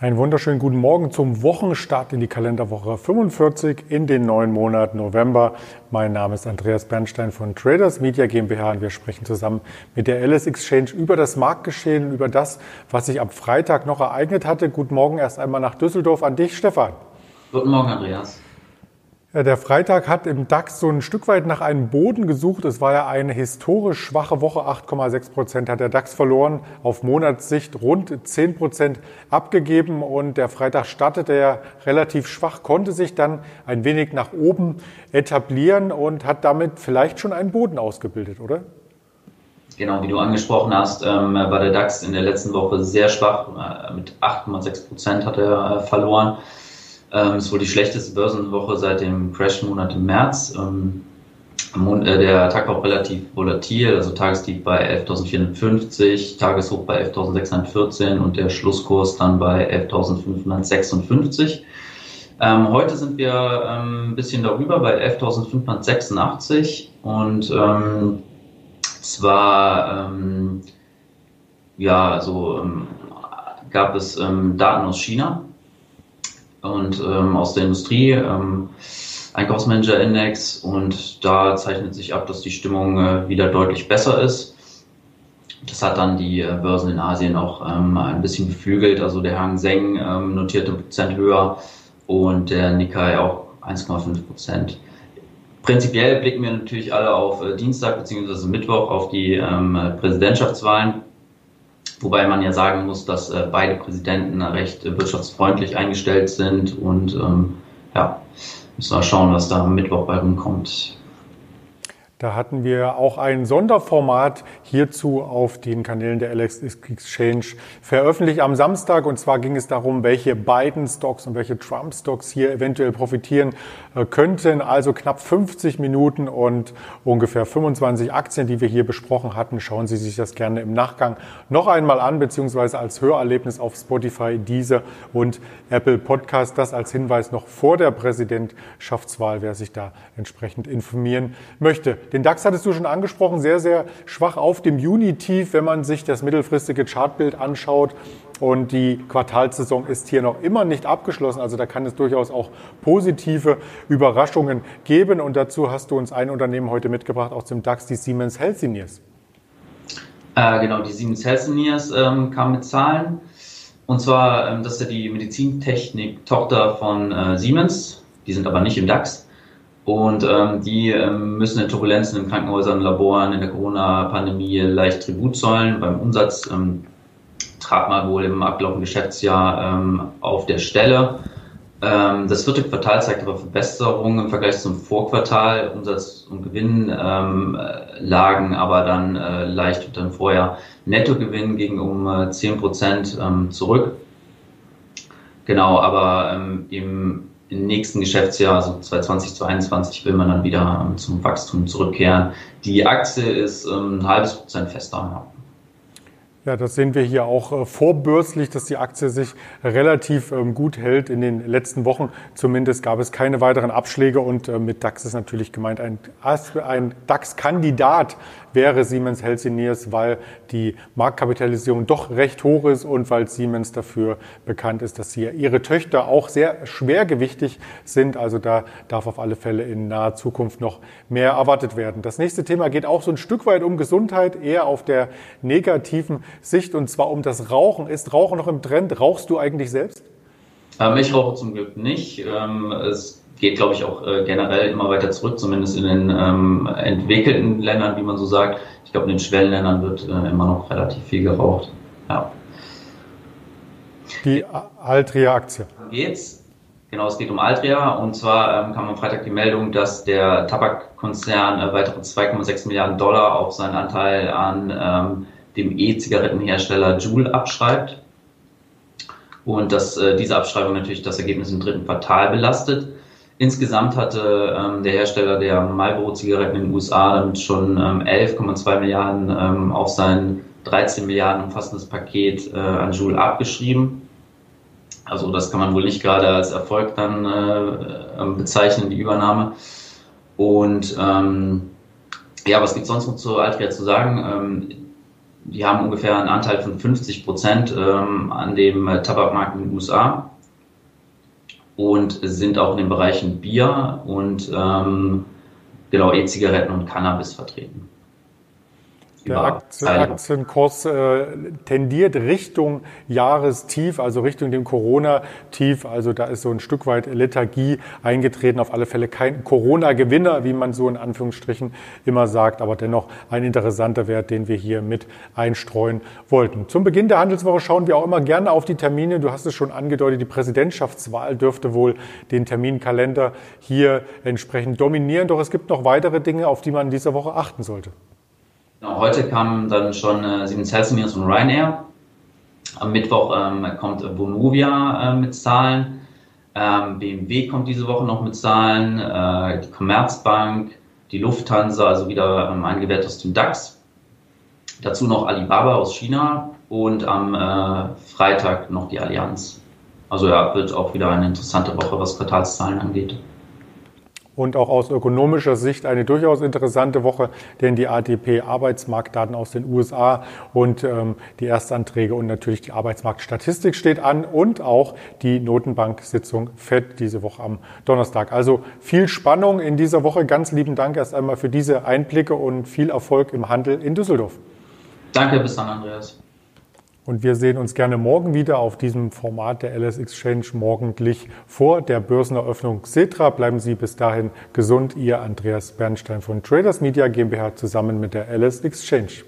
Einen wunderschönen guten Morgen zum Wochenstart in die Kalenderwoche 45 in den neuen Monat November. Mein Name ist Andreas Bernstein von Traders Media GmbH und wir sprechen zusammen mit der LS Exchange über das Marktgeschehen, über das, was sich am Freitag noch ereignet hatte. Guten Morgen erst einmal nach Düsseldorf an dich, Stefan. Guten Morgen, Andreas. Ja, der Freitag hat im DAX so ein Stück weit nach einem Boden gesucht. Es war ja eine historisch schwache Woche. 8,6 Prozent hat der DAX verloren. Auf Monatssicht rund 10 Prozent abgegeben. Und der Freitag startete ja relativ schwach, konnte sich dann ein wenig nach oben etablieren und hat damit vielleicht schon einen Boden ausgebildet, oder? Genau, wie du angesprochen hast, ähm, war der DAX in der letzten Woche sehr schwach. Äh, mit 8,6 Prozent hat er äh, verloren. Ähm, ist wohl die schlechteste Börsenwoche seit dem Crash-Monat im März. Ähm, äh, der Tag war auch relativ volatil, also Tagestief bei 11.450, Tageshoch bei 11.614 und der Schlusskurs dann bei 11.556. Ähm, heute sind wir ähm, ein bisschen darüber bei 11.586 und ähm, zwar ähm, ja, also ähm, gab es ähm, Daten aus China, und ähm, aus der Industrie, ähm, Einkaufsmanager-Index und da zeichnet sich ab, dass die Stimmung äh, wieder deutlich besser ist. Das hat dann die äh, Börsen in Asien auch ähm, ein bisschen beflügelt. Also der Hang Seng ähm, notierte Prozent höher und der Nikkei auch 1,5 Prozent. Prinzipiell blicken wir natürlich alle auf äh, Dienstag bzw. Mittwoch auf die ähm, Präsidentschaftswahlen. Wobei man ja sagen muss, dass äh, beide Präsidenten recht äh, wirtschaftsfreundlich eingestellt sind und ähm, ja, müssen wir schauen, was da am Mittwoch bei rumkommt. Da hatten wir auch ein Sonderformat hierzu auf den Kanälen der LX Exchange veröffentlicht am Samstag. Und zwar ging es darum, welche Biden-Stocks und welche Trump-Stocks hier eventuell profitieren äh, könnten. Also knapp 50 Minuten und ungefähr 25 Aktien, die wir hier besprochen hatten. Schauen Sie sich das gerne im Nachgang noch einmal an, beziehungsweise als Hörerlebnis auf Spotify, Deezer und Apple Podcast. Das als Hinweis noch vor der Präsidentschaftswahl, wer sich da entsprechend informieren möchte. Den DAX hattest du schon angesprochen, sehr, sehr schwach auf dem Juni-Tief, wenn man sich das mittelfristige Chartbild anschaut. Und die Quartalsaison ist hier noch immer nicht abgeschlossen. Also da kann es durchaus auch positive Überraschungen geben. Und dazu hast du uns ein Unternehmen heute mitgebracht aus dem DAX, die Siemens Healthineers. Äh, genau, die Siemens Healthineers ähm, kam mit Zahlen. Und zwar, ähm, das ist ja die Medizintechnik-Tochter von äh, Siemens. Die sind aber nicht im DAX. Und ähm, die ähm, müssen in Turbulenzen in Krankenhäusern, Laboren in der Corona-Pandemie leicht Tribut zollen. Beim Umsatz ähm, trat man wohl im abgelaufenen Geschäftsjahr ähm, auf der Stelle. Ähm, das vierte Quartal zeigt aber Verbesserungen im Vergleich zum Vorquartal. Umsatz und Gewinn ähm, lagen aber dann äh, leicht unter dem Vorjahr. Nettogewinn ging um äh, 10 Prozent ähm, zurück. Genau, aber ähm, im im nächsten Geschäftsjahr, also 2020, 2021, will man dann wieder ähm, zum Wachstum zurückkehren. Die Aktie ist ähm, ein halbes Prozent fester. Ja, das sehen wir hier auch äh, vorbörslich, dass die Aktie sich relativ ähm, gut hält in den letzten Wochen. Zumindest gab es keine weiteren Abschläge und äh, mit DAX ist natürlich gemeint ein, DAX-Kandidat wäre Siemens Healthineers, weil die Marktkapitalisierung doch recht hoch ist und weil Siemens dafür bekannt ist, dass sie ihre Töchter auch sehr schwergewichtig sind. Also da darf auf alle Fälle in naher Zukunft noch mehr erwartet werden. Das nächste Thema geht auch so ein Stück weit um Gesundheit, eher auf der negativen Sicht und zwar um das Rauchen. Ist Rauchen noch im Trend? Rauchst du eigentlich selbst? Ähm, ich rauche zum Glück nicht. Ähm, es geht, glaube ich, auch äh, generell immer weiter zurück, zumindest in den ähm, entwickelten Ländern, wie man so sagt. Ich glaube, in den Schwellenländern wird äh, immer noch relativ viel geraucht. Ja. Die Altria-Aktie. Geht's? Genau, es geht um Altria und zwar ähm, kam am Freitag die Meldung, dass der Tabakkonzern äh, weitere 2,6 Milliarden Dollar auf seinen Anteil an ähm, dem E-Zigarettenhersteller Juul abschreibt. Und dass äh, diese Abschreibung natürlich das Ergebnis im dritten Quartal belastet. Insgesamt hatte ähm, der Hersteller der Marlboro-Zigaretten in den USA damit schon ähm, 11,2 Milliarden ähm, auf sein 13 Milliarden umfassendes Paket äh, an Juul abgeschrieben. Also das kann man wohl nicht gerade als Erfolg dann äh, ähm, bezeichnen, die Übernahme. Und ähm, ja, was gibt sonst noch zu Altria zu sagen? Ähm, die haben ungefähr einen Anteil von 50 Prozent ähm, an dem äh, Tabakmarkt in den USA und sind auch in den Bereichen Bier und ähm, genau E-Zigaretten und Cannabis vertreten. Der Aktien, Aktienkurs äh, tendiert Richtung Jahrestief, also Richtung dem Corona-Tief. Also da ist so ein Stück weit Lethargie eingetreten. Auf alle Fälle kein Corona-Gewinner, wie man so in Anführungsstrichen immer sagt, aber dennoch ein interessanter Wert, den wir hier mit einstreuen wollten. Zum Beginn der Handelswoche schauen wir auch immer gerne auf die Termine. Du hast es schon angedeutet, die Präsidentschaftswahl dürfte wohl den Terminkalender hier entsprechend dominieren. Doch es gibt noch weitere Dinge, auf die man in dieser Woche achten sollte. Genau, heute kamen dann schon äh, Siemens Healthineers und Ryanair. Am Mittwoch ähm, kommt Vonovia äh, mit Zahlen. Ähm, BMW kommt diese Woche noch mit Zahlen. Äh, die Commerzbank, die Lufthansa, also wieder ähm, ein Gewert aus dem DAX. Dazu noch Alibaba aus China und am äh, Freitag noch die Allianz. Also ja, wird auch wieder eine interessante Woche, was Quartalszahlen angeht und auch aus ökonomischer Sicht eine durchaus interessante Woche, denn die ADP-Arbeitsmarktdaten aus den USA und ähm, die Erstanträge und natürlich die Arbeitsmarktstatistik steht an und auch die Notenbank-Sitzung FED diese Woche am Donnerstag. Also viel Spannung in dieser Woche. Ganz lieben Dank erst einmal für diese Einblicke und viel Erfolg im Handel in Düsseldorf. Danke, bis dann, Andreas. Und wir sehen uns gerne morgen wieder auf diesem Format der LS Exchange morgendlich vor der Börseneröffnung Cetra. Bleiben Sie bis dahin gesund. Ihr Andreas Bernstein von Traders Media GmbH zusammen mit der LS Exchange.